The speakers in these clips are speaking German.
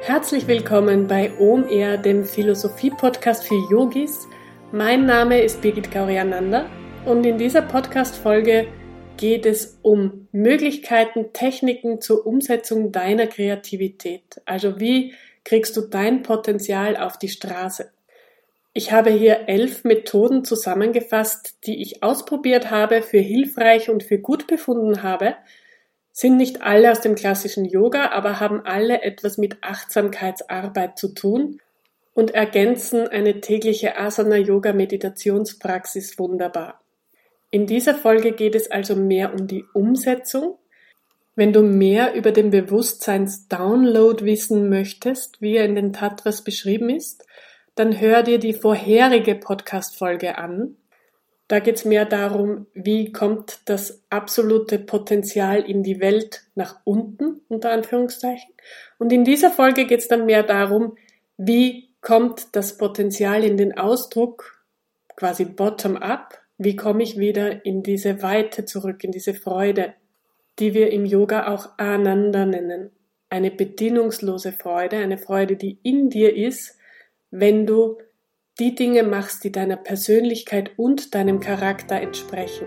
Herzlich willkommen bei OMR, dem Philosophie-Podcast für Yogis. Mein Name ist Birgit Gauriananda und in dieser Podcast-Folge geht es um Möglichkeiten, Techniken zur Umsetzung deiner Kreativität. Also wie kriegst du dein Potenzial auf die Straße? Ich habe hier elf Methoden zusammengefasst, die ich ausprobiert habe, für hilfreich und für gut befunden habe, sind nicht alle aus dem klassischen Yoga, aber haben alle etwas mit Achtsamkeitsarbeit zu tun und ergänzen eine tägliche Asana-Yoga-Meditationspraxis wunderbar. In dieser Folge geht es also mehr um die Umsetzung. Wenn du mehr über den Bewusstseins-Download wissen möchtest, wie er in den Tatras beschrieben ist, dann hör dir die vorherige Podcast-Folge an. Da geht es mehr darum, wie kommt das absolute Potenzial in die Welt nach unten, unter Anführungszeichen. Und in dieser Folge geht es dann mehr darum, wie kommt das Potenzial in den Ausdruck, quasi bottom-up, wie komme ich wieder in diese Weite zurück, in diese Freude, die wir im Yoga auch Ananda nennen. Eine bedingungslose Freude, eine Freude, die in dir ist, wenn du die Dinge machst, die deiner Persönlichkeit und deinem Charakter entsprechen.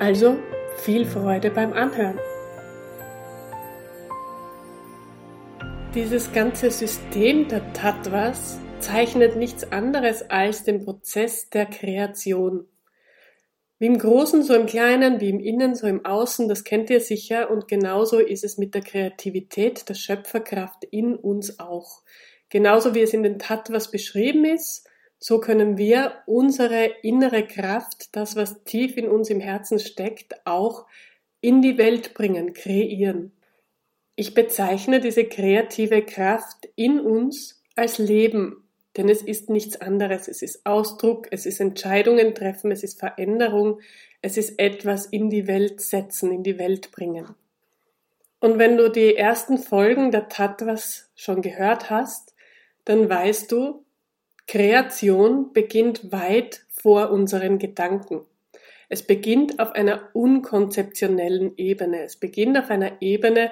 Also viel Freude beim Anhören. Dieses ganze System der Tattvas zeichnet nichts anderes als den Prozess der Kreation. Wie im Großen, so im Kleinen, wie im Innen, so im Außen, das kennt ihr sicher und genauso ist es mit der Kreativität, der Schöpferkraft in uns auch. Genauso wie es in den Tattvas beschrieben ist, so können wir unsere innere Kraft, das, was tief in uns im Herzen steckt, auch in die Welt bringen, kreieren. Ich bezeichne diese kreative Kraft in uns als Leben, denn es ist nichts anderes. Es ist Ausdruck, es ist Entscheidungen treffen, es ist Veränderung, es ist etwas in die Welt setzen, in die Welt bringen. Und wenn du die ersten Folgen der Tattvas schon gehört hast, dann weißt du, Kreation beginnt weit vor unseren Gedanken. Es beginnt auf einer unkonzeptionellen Ebene. Es beginnt auf einer Ebene,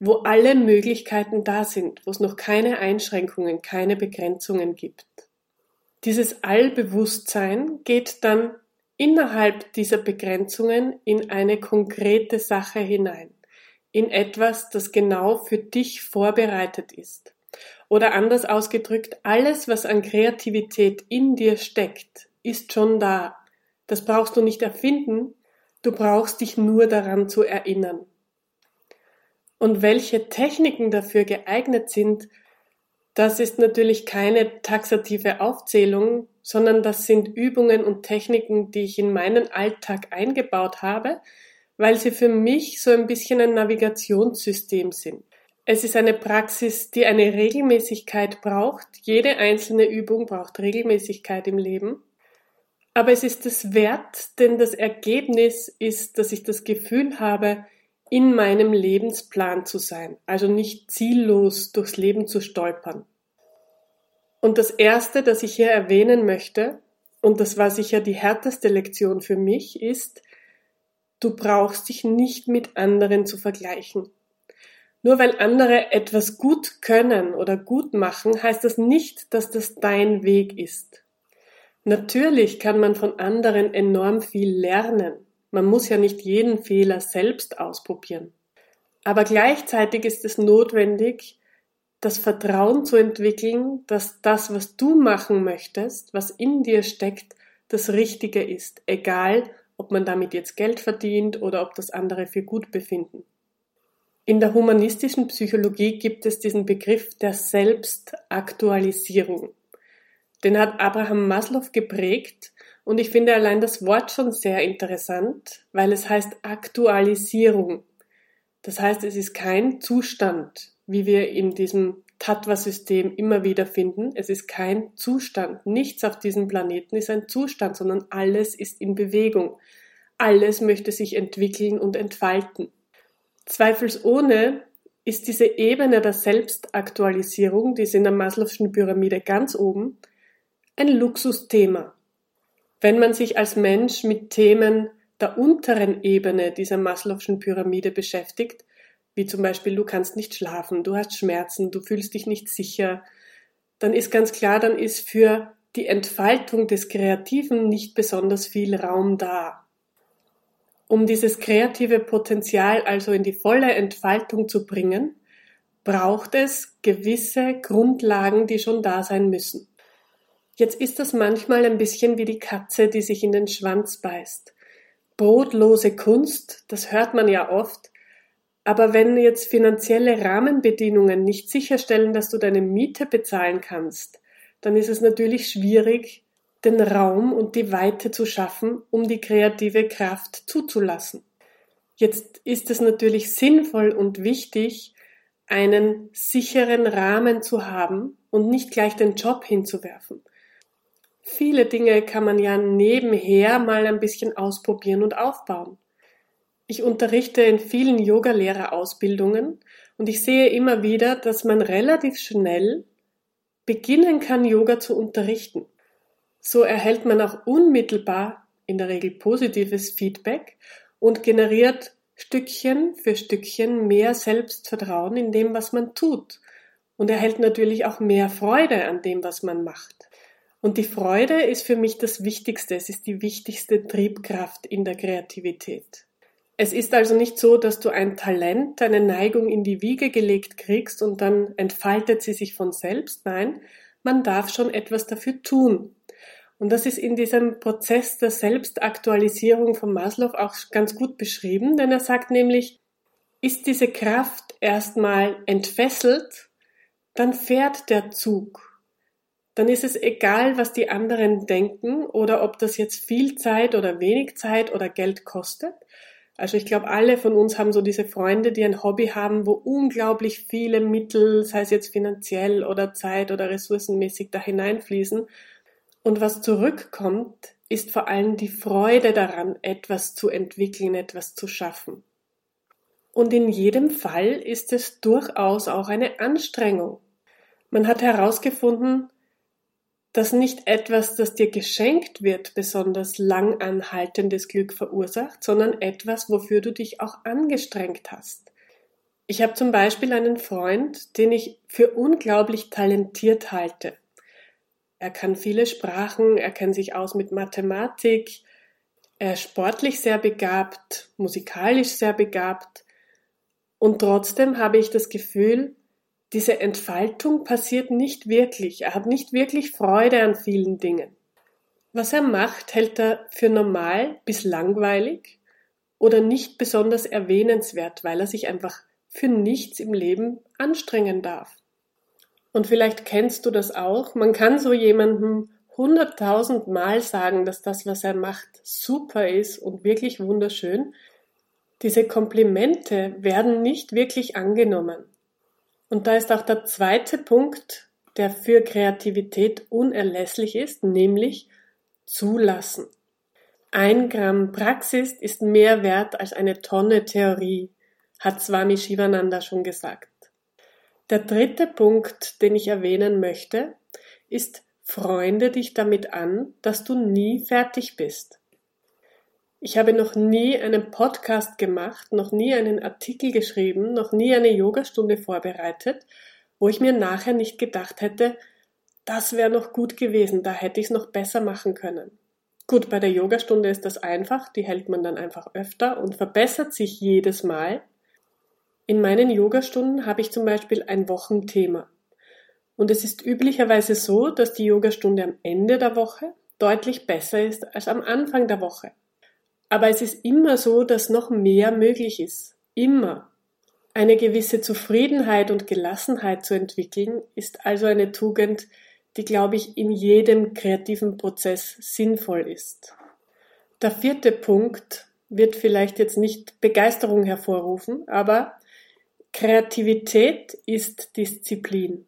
wo alle Möglichkeiten da sind, wo es noch keine Einschränkungen, keine Begrenzungen gibt. Dieses Allbewusstsein geht dann innerhalb dieser Begrenzungen in eine konkrete Sache hinein, in etwas, das genau für dich vorbereitet ist. Oder anders ausgedrückt, alles, was an Kreativität in dir steckt, ist schon da. Das brauchst du nicht erfinden, du brauchst dich nur daran zu erinnern. Und welche Techniken dafür geeignet sind, das ist natürlich keine taxative Aufzählung, sondern das sind Übungen und Techniken, die ich in meinen Alltag eingebaut habe, weil sie für mich so ein bisschen ein Navigationssystem sind. Es ist eine Praxis, die eine Regelmäßigkeit braucht. Jede einzelne Übung braucht Regelmäßigkeit im Leben. Aber es ist es wert, denn das Ergebnis ist, dass ich das Gefühl habe, in meinem Lebensplan zu sein, also nicht ziellos durchs Leben zu stolpern. Und das Erste, das ich hier erwähnen möchte, und das war sicher die härteste Lektion für mich, ist, du brauchst dich nicht mit anderen zu vergleichen. Nur weil andere etwas gut können oder gut machen, heißt das nicht, dass das dein Weg ist. Natürlich kann man von anderen enorm viel lernen. Man muss ja nicht jeden Fehler selbst ausprobieren. Aber gleichzeitig ist es notwendig, das Vertrauen zu entwickeln, dass das, was du machen möchtest, was in dir steckt, das Richtige ist, egal ob man damit jetzt Geld verdient oder ob das andere für gut befinden. In der humanistischen Psychologie gibt es diesen Begriff der Selbstaktualisierung. Den hat Abraham Maslow geprägt und ich finde allein das Wort schon sehr interessant, weil es heißt Aktualisierung. Das heißt, es ist kein Zustand, wie wir in diesem Tattva-System immer wieder finden. Es ist kein Zustand. Nichts auf diesem Planeten ist ein Zustand, sondern alles ist in Bewegung. Alles möchte sich entwickeln und entfalten. Zweifelsohne ist diese Ebene der Selbstaktualisierung, die ist in der Maslow'schen Pyramide ganz oben, ein Luxusthema. Wenn man sich als Mensch mit Themen der unteren Ebene dieser Maslow'schen Pyramide beschäftigt, wie zum Beispiel du kannst nicht schlafen, du hast Schmerzen, du fühlst dich nicht sicher, dann ist ganz klar, dann ist für die Entfaltung des Kreativen nicht besonders viel Raum da. Um dieses kreative Potenzial also in die volle Entfaltung zu bringen, braucht es gewisse Grundlagen, die schon da sein müssen. Jetzt ist das manchmal ein bisschen wie die Katze, die sich in den Schwanz beißt. Brotlose Kunst, das hört man ja oft, aber wenn jetzt finanzielle Rahmenbedingungen nicht sicherstellen, dass du deine Miete bezahlen kannst, dann ist es natürlich schwierig, den Raum und die Weite zu schaffen, um die kreative Kraft zuzulassen. Jetzt ist es natürlich sinnvoll und wichtig, einen sicheren Rahmen zu haben und nicht gleich den Job hinzuwerfen. Viele Dinge kann man ja nebenher mal ein bisschen ausprobieren und aufbauen. Ich unterrichte in vielen Yogalehrerausbildungen und ich sehe immer wieder, dass man relativ schnell beginnen kann, Yoga zu unterrichten. So erhält man auch unmittelbar in der Regel positives Feedback und generiert Stückchen für Stückchen mehr Selbstvertrauen in dem, was man tut und erhält natürlich auch mehr Freude an dem, was man macht. Und die Freude ist für mich das Wichtigste, es ist die wichtigste Triebkraft in der Kreativität. Es ist also nicht so, dass du ein Talent, eine Neigung in die Wiege gelegt kriegst und dann entfaltet sie sich von selbst. Nein, man darf schon etwas dafür tun. Und das ist in diesem Prozess der Selbstaktualisierung von Maslow auch ganz gut beschrieben, denn er sagt nämlich, ist diese Kraft erstmal entfesselt, dann fährt der Zug. Dann ist es egal, was die anderen denken oder ob das jetzt viel Zeit oder wenig Zeit oder Geld kostet, also ich glaube, alle von uns haben so diese Freunde, die ein Hobby haben, wo unglaublich viele Mittel, sei es jetzt finanziell oder Zeit oder ressourcenmäßig, da hineinfließen. Und was zurückkommt, ist vor allem die Freude daran, etwas zu entwickeln, etwas zu schaffen. Und in jedem Fall ist es durchaus auch eine Anstrengung. Man hat herausgefunden, dass nicht etwas, das dir geschenkt wird, besonders lang anhaltendes Glück verursacht, sondern etwas, wofür du dich auch angestrengt hast. Ich habe zum Beispiel einen Freund, den ich für unglaublich talentiert halte. Er kann viele Sprachen, er kennt sich aus mit Mathematik, er ist sportlich sehr begabt, musikalisch sehr begabt. Und trotzdem habe ich das Gefühl, diese Entfaltung passiert nicht wirklich. Er hat nicht wirklich Freude an vielen Dingen. Was er macht, hält er für normal bis langweilig oder nicht besonders erwähnenswert, weil er sich einfach für nichts im Leben anstrengen darf. Und vielleicht kennst du das auch. Man kann so jemandem hunderttausend Mal sagen, dass das, was er macht, super ist und wirklich wunderschön. Diese Komplimente werden nicht wirklich angenommen. Und da ist auch der zweite Punkt, der für Kreativität unerlässlich ist, nämlich zulassen. Ein Gramm Praxis ist mehr wert als eine Tonne Theorie, hat Swami Shivananda schon gesagt. Der dritte Punkt, den ich erwähnen möchte, ist, freunde dich damit an, dass du nie fertig bist. Ich habe noch nie einen Podcast gemacht, noch nie einen Artikel geschrieben, noch nie eine Yogastunde vorbereitet, wo ich mir nachher nicht gedacht hätte, das wäre noch gut gewesen, da hätte ich es noch besser machen können. Gut, bei der Yogastunde ist das einfach, die hält man dann einfach öfter und verbessert sich jedes Mal. In meinen Yogastunden habe ich zum Beispiel ein Wochenthema. Und es ist üblicherweise so, dass die Yogastunde am Ende der Woche deutlich besser ist als am Anfang der Woche. Aber es ist immer so, dass noch mehr möglich ist. Immer. Eine gewisse Zufriedenheit und Gelassenheit zu entwickeln, ist also eine Tugend, die, glaube ich, in jedem kreativen Prozess sinnvoll ist. Der vierte Punkt wird vielleicht jetzt nicht Begeisterung hervorrufen, aber Kreativität ist Disziplin.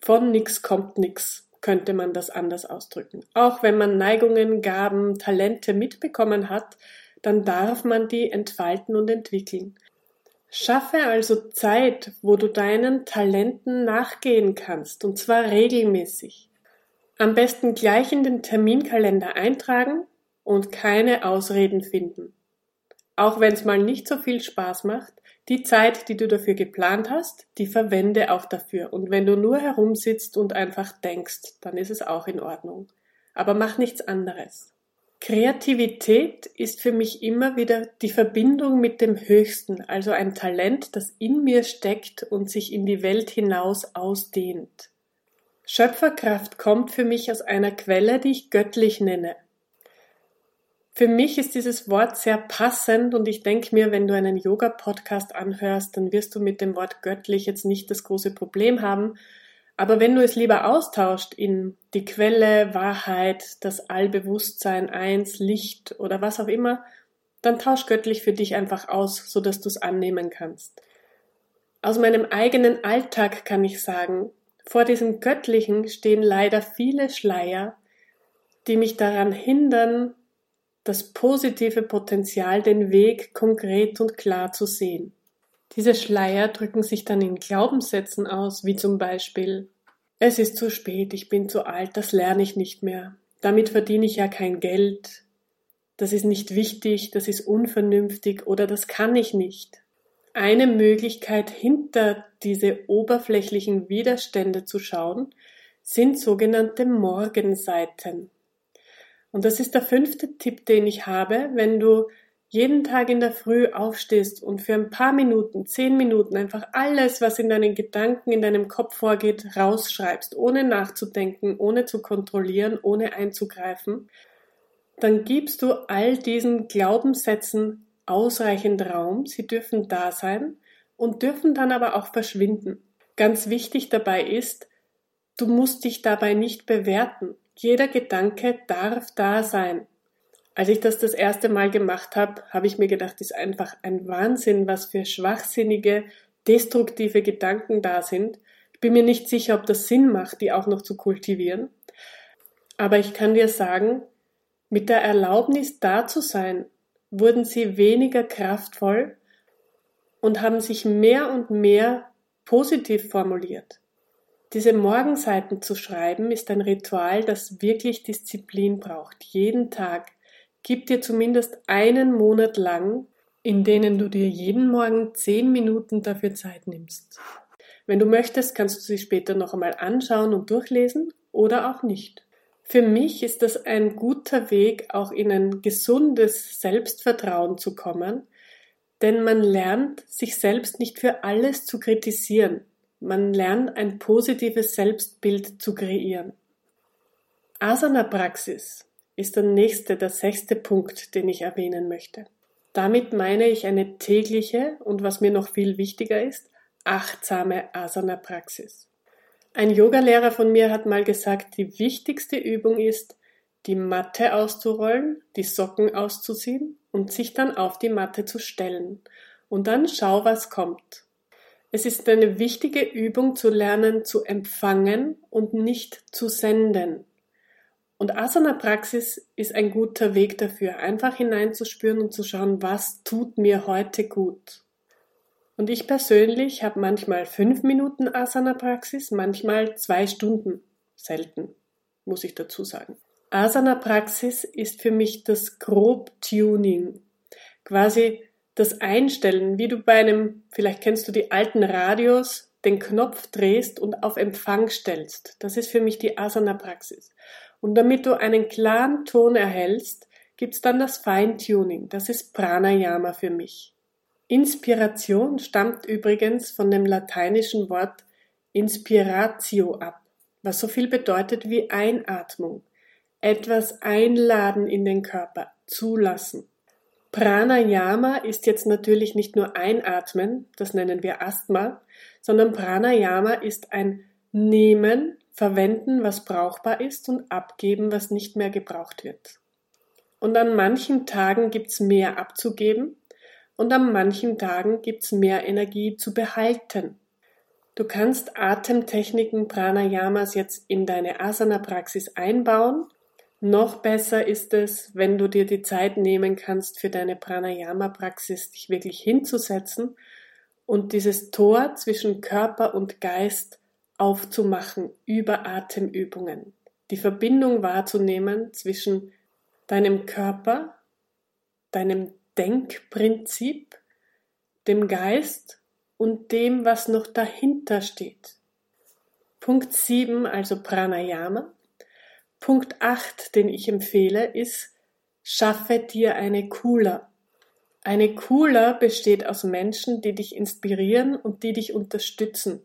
Von nix kommt nix könnte man das anders ausdrücken. Auch wenn man Neigungen, Gaben, Talente mitbekommen hat, dann darf man die entfalten und entwickeln. Schaffe also Zeit, wo du deinen Talenten nachgehen kannst, und zwar regelmäßig. Am besten gleich in den Terminkalender eintragen und keine Ausreden finden. Auch wenn es mal nicht so viel Spaß macht, Die Zeit, die du dafür geplant hast, die verwende auch dafür. Und wenn du nur herumsitzt und einfach denkst, dann ist es auch in Ordnung. Aber mach nichts anderes. Kreativität ist für mich immer wieder die Verbindung mit dem Höchsten, also ein Talent, das in mir steckt und sich in die Welt hinaus ausdehnt. Schöpferkraft kommt für mich aus einer Quelle, die ich göttlich nenne. Für mich ist dieses Wort sehr passend und ich denke mir, wenn du einen Yoga-Podcast anhörst, dann wirst du mit dem Wort göttlich jetzt nicht das große Problem haben. Aber wenn du es lieber austauscht in die Quelle, Wahrheit, das Allbewusstsein, eins, Licht oder was auch immer, dann tausch göttlich für dich einfach aus, sodass du es annehmen kannst. Aus meinem eigenen Alltag kann ich sagen, vor diesem Göttlichen stehen leider viele Schleier, die mich daran hindern, das positive Potenzial, den Weg konkret und klar zu sehen. Diese Schleier drücken sich dann in Glaubenssätzen aus, wie zum Beispiel Es ist zu spät, ich bin zu alt, das lerne ich nicht mehr, damit verdiene ich ja kein Geld, das ist nicht wichtig, das ist unvernünftig oder das kann ich nicht. Eine Möglichkeit hinter diese oberflächlichen Widerstände zu schauen, sind sogenannte Morgenseiten. Und das ist der fünfte Tipp, den ich habe, wenn du jeden Tag in der Früh aufstehst und für ein paar Minuten, zehn Minuten einfach alles, was in deinen Gedanken, in deinem Kopf vorgeht, rausschreibst, ohne nachzudenken, ohne zu kontrollieren, ohne einzugreifen, dann gibst du all diesen Glaubenssätzen ausreichend Raum, sie dürfen da sein und dürfen dann aber auch verschwinden. Ganz wichtig dabei ist, du musst dich dabei nicht bewerten. Jeder Gedanke darf da sein. Als ich das das erste Mal gemacht habe, habe ich mir gedacht, das ist einfach ein Wahnsinn, was für schwachsinnige, destruktive Gedanken da sind. Ich bin mir nicht sicher, ob das Sinn macht, die auch noch zu kultivieren. Aber ich kann dir sagen, mit der Erlaubnis da zu sein, wurden sie weniger kraftvoll und haben sich mehr und mehr positiv formuliert. Diese Morgenseiten zu schreiben ist ein Ritual, das wirklich Disziplin braucht. Jeden Tag. Gib dir zumindest einen Monat lang, in denen du dir jeden Morgen zehn Minuten dafür Zeit nimmst. Wenn du möchtest, kannst du sie später noch einmal anschauen und durchlesen oder auch nicht. Für mich ist das ein guter Weg, auch in ein gesundes Selbstvertrauen zu kommen, denn man lernt, sich selbst nicht für alles zu kritisieren. Man lernt ein positives Selbstbild zu kreieren. Asana-Praxis ist der nächste, der sechste Punkt, den ich erwähnen möchte. Damit meine ich eine tägliche und was mir noch viel wichtiger ist, achtsame Asana-Praxis. Ein Yogalehrer von mir hat mal gesagt, die wichtigste Übung ist, die Matte auszurollen, die Socken auszuziehen und sich dann auf die Matte zu stellen. Und dann schau, was kommt. Es ist eine wichtige Übung zu lernen, zu empfangen und nicht zu senden. Und Asana-Praxis ist ein guter Weg dafür, einfach hineinzuspüren und zu schauen, was tut mir heute gut. Und ich persönlich habe manchmal fünf Minuten Asana-Praxis, manchmal zwei Stunden. Selten, muss ich dazu sagen. Asana-Praxis ist für mich das Grob-Tuning. Quasi das Einstellen, wie du bei einem, vielleicht kennst du die alten Radios, den Knopf drehst und auf Empfang stellst. Das ist für mich die Asana-Praxis. Und damit du einen klaren Ton erhältst, gibt's dann das Feintuning. Das ist Pranayama für mich. Inspiration stammt übrigens von dem lateinischen Wort Inspiratio ab, was so viel bedeutet wie Einatmung. Etwas einladen in den Körper, zulassen. Pranayama ist jetzt natürlich nicht nur Einatmen, das nennen wir Asthma, sondern Pranayama ist ein Nehmen, Verwenden, was brauchbar ist und abgeben, was nicht mehr gebraucht wird. Und an manchen Tagen gibt's mehr abzugeben und an manchen Tagen gibt's mehr Energie zu behalten. Du kannst Atemtechniken Pranayamas jetzt in deine Asana-Praxis einbauen noch besser ist es, wenn du dir die Zeit nehmen kannst, für deine Pranayama-Praxis dich wirklich hinzusetzen und dieses Tor zwischen Körper und Geist aufzumachen über Atemübungen. Die Verbindung wahrzunehmen zwischen deinem Körper, deinem Denkprinzip, dem Geist und dem, was noch dahinter steht. Punkt 7, also Pranayama. Punkt 8, den ich empfehle, ist, schaffe dir eine Kula. Eine Kula besteht aus Menschen, die dich inspirieren und die dich unterstützen.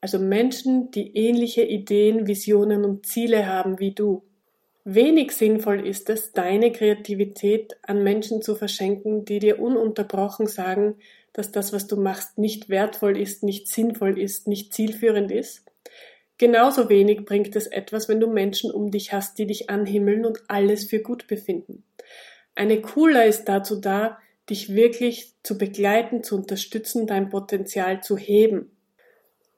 Also Menschen, die ähnliche Ideen, Visionen und Ziele haben wie du. Wenig sinnvoll ist es, deine Kreativität an Menschen zu verschenken, die dir ununterbrochen sagen, dass das, was du machst, nicht wertvoll ist, nicht sinnvoll ist, nicht zielführend ist. Genauso wenig bringt es etwas, wenn du Menschen um dich hast, die dich anhimmeln und alles für gut befinden. Eine Cooler ist dazu da, dich wirklich zu begleiten, zu unterstützen, dein Potenzial zu heben.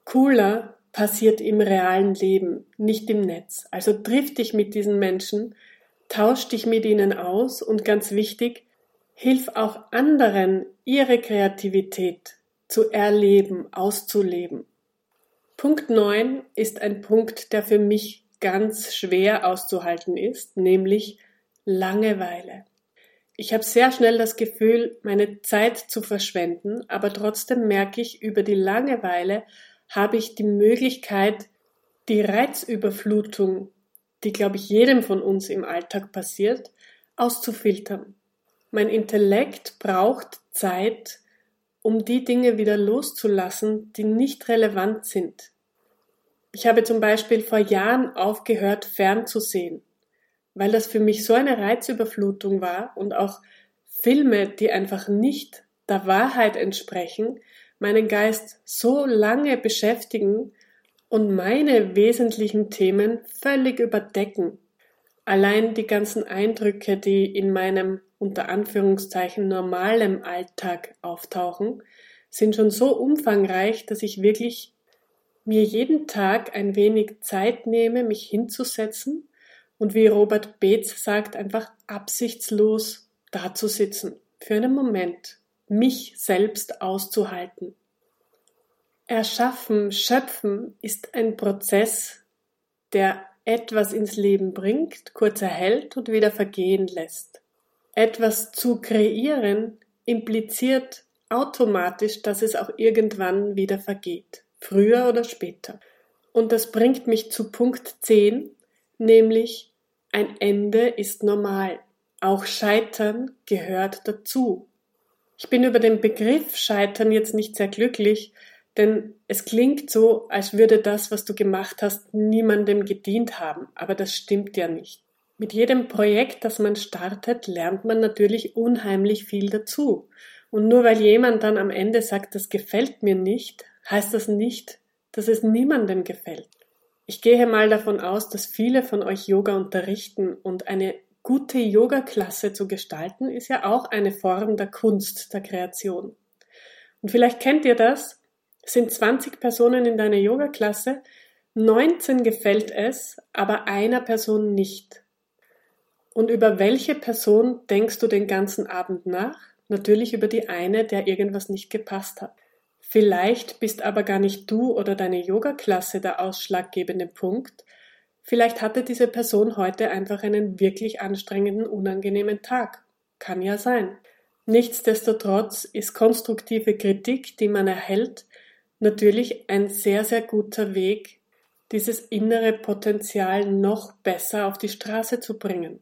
Cooler passiert im realen Leben, nicht im Netz. Also triff dich mit diesen Menschen, tausch dich mit ihnen aus und ganz wichtig, hilf auch anderen, ihre Kreativität zu erleben, auszuleben. Punkt 9 ist ein Punkt, der für mich ganz schwer auszuhalten ist, nämlich Langeweile. Ich habe sehr schnell das Gefühl, meine Zeit zu verschwenden, aber trotzdem merke ich über die Langeweile, habe ich die Möglichkeit, die Reizüberflutung, die, glaube ich, jedem von uns im Alltag passiert, auszufiltern. Mein Intellekt braucht Zeit, um die Dinge wieder loszulassen, die nicht relevant sind. Ich habe zum Beispiel vor Jahren aufgehört, fernzusehen, weil das für mich so eine Reizüberflutung war und auch Filme, die einfach nicht der Wahrheit entsprechen, meinen Geist so lange beschäftigen und meine wesentlichen Themen völlig überdecken. Allein die ganzen Eindrücke, die in meinem unter Anführungszeichen normalem Alltag auftauchen, sind schon so umfangreich, dass ich wirklich mir jeden Tag ein wenig Zeit nehme, mich hinzusetzen und wie Robert Beetz sagt, einfach absichtslos dazusitzen. Für einen Moment mich selbst auszuhalten. Erschaffen, schöpfen ist ein Prozess, der etwas ins Leben bringt, kurz erhält und wieder vergehen lässt. Etwas zu kreieren impliziert automatisch, dass es auch irgendwann wieder vergeht, früher oder später. Und das bringt mich zu Punkt 10, nämlich ein Ende ist normal. Auch Scheitern gehört dazu. Ich bin über den Begriff Scheitern jetzt nicht sehr glücklich, denn es klingt so, als würde das, was du gemacht hast, niemandem gedient haben, aber das stimmt ja nicht. Mit jedem Projekt, das man startet, lernt man natürlich unheimlich viel dazu. Und nur weil jemand dann am Ende sagt, das gefällt mir nicht, heißt das nicht, dass es niemandem gefällt. Ich gehe mal davon aus, dass viele von euch Yoga unterrichten und eine gute Yoga-Klasse zu gestalten, ist ja auch eine Form der Kunst, der Kreation. Und vielleicht kennt ihr das, sind 20 Personen in deiner Yoga-Klasse, 19 gefällt es, aber einer Person nicht. Und über welche Person denkst du den ganzen Abend nach? Natürlich über die eine, der irgendwas nicht gepasst hat. Vielleicht bist aber gar nicht du oder deine Yoga-Klasse der ausschlaggebende Punkt, Vielleicht hatte diese Person heute einfach einen wirklich anstrengenden, unangenehmen Tag. Kann ja sein. Nichtsdestotrotz ist konstruktive Kritik, die man erhält, natürlich ein sehr, sehr guter Weg, dieses innere Potenzial noch besser auf die Straße zu bringen.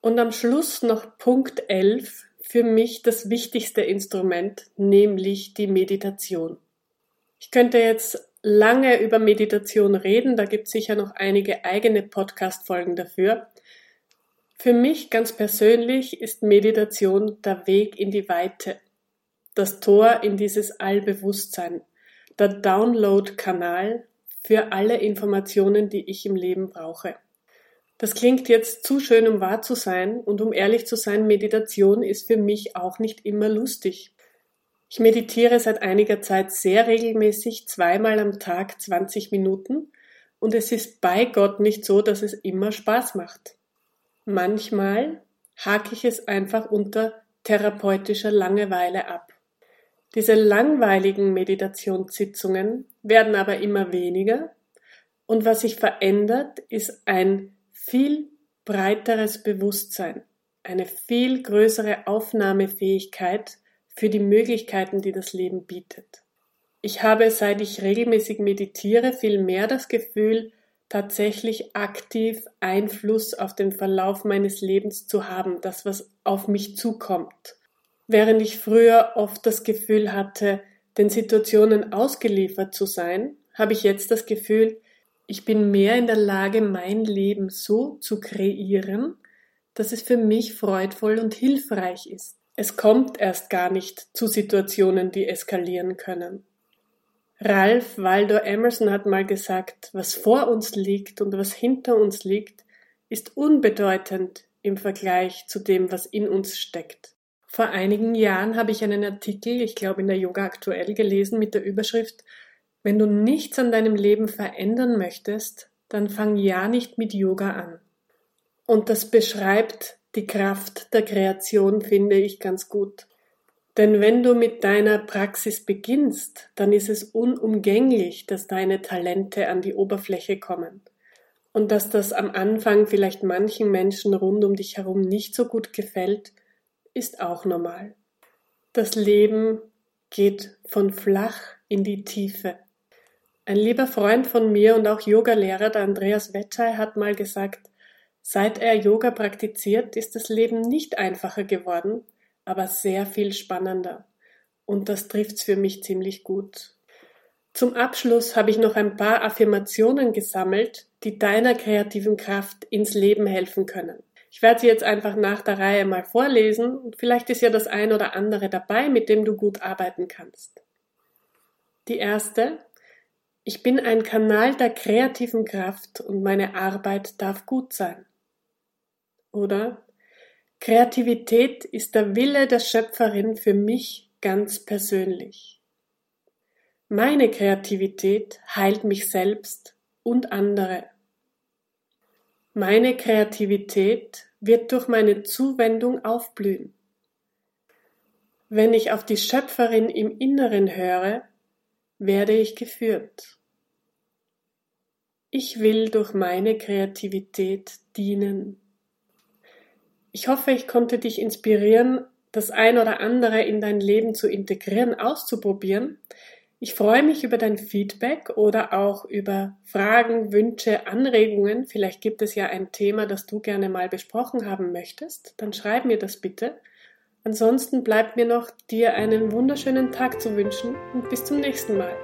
Und am Schluss noch Punkt 11, für mich das wichtigste Instrument, nämlich die Meditation. Ich könnte jetzt lange über Meditation reden. Da gibt es sicher noch einige eigene Podcast-Folgen dafür. Für mich ganz persönlich ist Meditation der Weg in die Weite, das Tor in dieses Allbewusstsein, der Download-Kanal für alle Informationen, die ich im Leben brauche. Das klingt jetzt zu schön, um wahr zu sein, und um ehrlich zu sein, Meditation ist für mich auch nicht immer lustig. Ich meditiere seit einiger Zeit sehr regelmäßig, zweimal am Tag 20 Minuten, und es ist bei Gott nicht so, dass es immer Spaß macht. Manchmal hake ich es einfach unter therapeutischer Langeweile ab. Diese langweiligen Meditationssitzungen werden aber immer weniger und was sich verändert, ist ein viel breiteres Bewusstsein, eine viel größere Aufnahmefähigkeit für die Möglichkeiten, die das Leben bietet. Ich habe, seit ich regelmäßig meditiere, viel mehr das Gefühl, tatsächlich aktiv Einfluss auf den Verlauf meines Lebens zu haben, das, was auf mich zukommt. Während ich früher oft das Gefühl hatte, den Situationen ausgeliefert zu sein, habe ich jetzt das Gefühl, ich bin mehr in der Lage, mein Leben so zu kreieren, dass es für mich freudvoll und hilfreich ist. Es kommt erst gar nicht zu Situationen, die eskalieren können. Ralph Waldo Emerson hat mal gesagt, was vor uns liegt und was hinter uns liegt, ist unbedeutend im Vergleich zu dem, was in uns steckt. Vor einigen Jahren habe ich einen Artikel, ich glaube in der Yoga aktuell gelesen, mit der Überschrift Wenn du nichts an deinem Leben verändern möchtest, dann fang ja nicht mit Yoga an. Und das beschreibt die Kraft der Kreation, finde ich ganz gut. Denn wenn du mit deiner Praxis beginnst, dann ist es unumgänglich, dass deine Talente an die Oberfläche kommen. Und dass das am Anfang vielleicht manchen Menschen rund um dich herum nicht so gut gefällt, ist auch normal. Das Leben geht von flach in die Tiefe. Ein lieber Freund von mir und auch Yogalehrer, der Andreas Wetschei, hat mal gesagt, seit er Yoga praktiziert, ist das Leben nicht einfacher geworden, aber sehr viel spannender. Und das trifft's für mich ziemlich gut. Zum Abschluss habe ich noch ein paar Affirmationen gesammelt, die deiner kreativen Kraft ins Leben helfen können. Ich werde sie jetzt einfach nach der Reihe mal vorlesen und vielleicht ist ja das ein oder andere dabei, mit dem du gut arbeiten kannst. Die erste. Ich bin ein Kanal der kreativen Kraft und meine Arbeit darf gut sein. Oder Kreativität ist der Wille der Schöpferin für mich ganz persönlich. Meine Kreativität heilt mich selbst und andere. Meine Kreativität wird durch meine Zuwendung aufblühen. Wenn ich auf die Schöpferin im Inneren höre, werde ich geführt. Ich will durch meine Kreativität dienen. Ich hoffe, ich konnte dich inspirieren, das ein oder andere in dein Leben zu integrieren, auszuprobieren. Ich freue mich über dein Feedback oder auch über Fragen, Wünsche, Anregungen. Vielleicht gibt es ja ein Thema, das du gerne mal besprochen haben möchtest. Dann schreib mir das bitte. Ansonsten bleibt mir noch, dir einen wunderschönen Tag zu wünschen und bis zum nächsten Mal.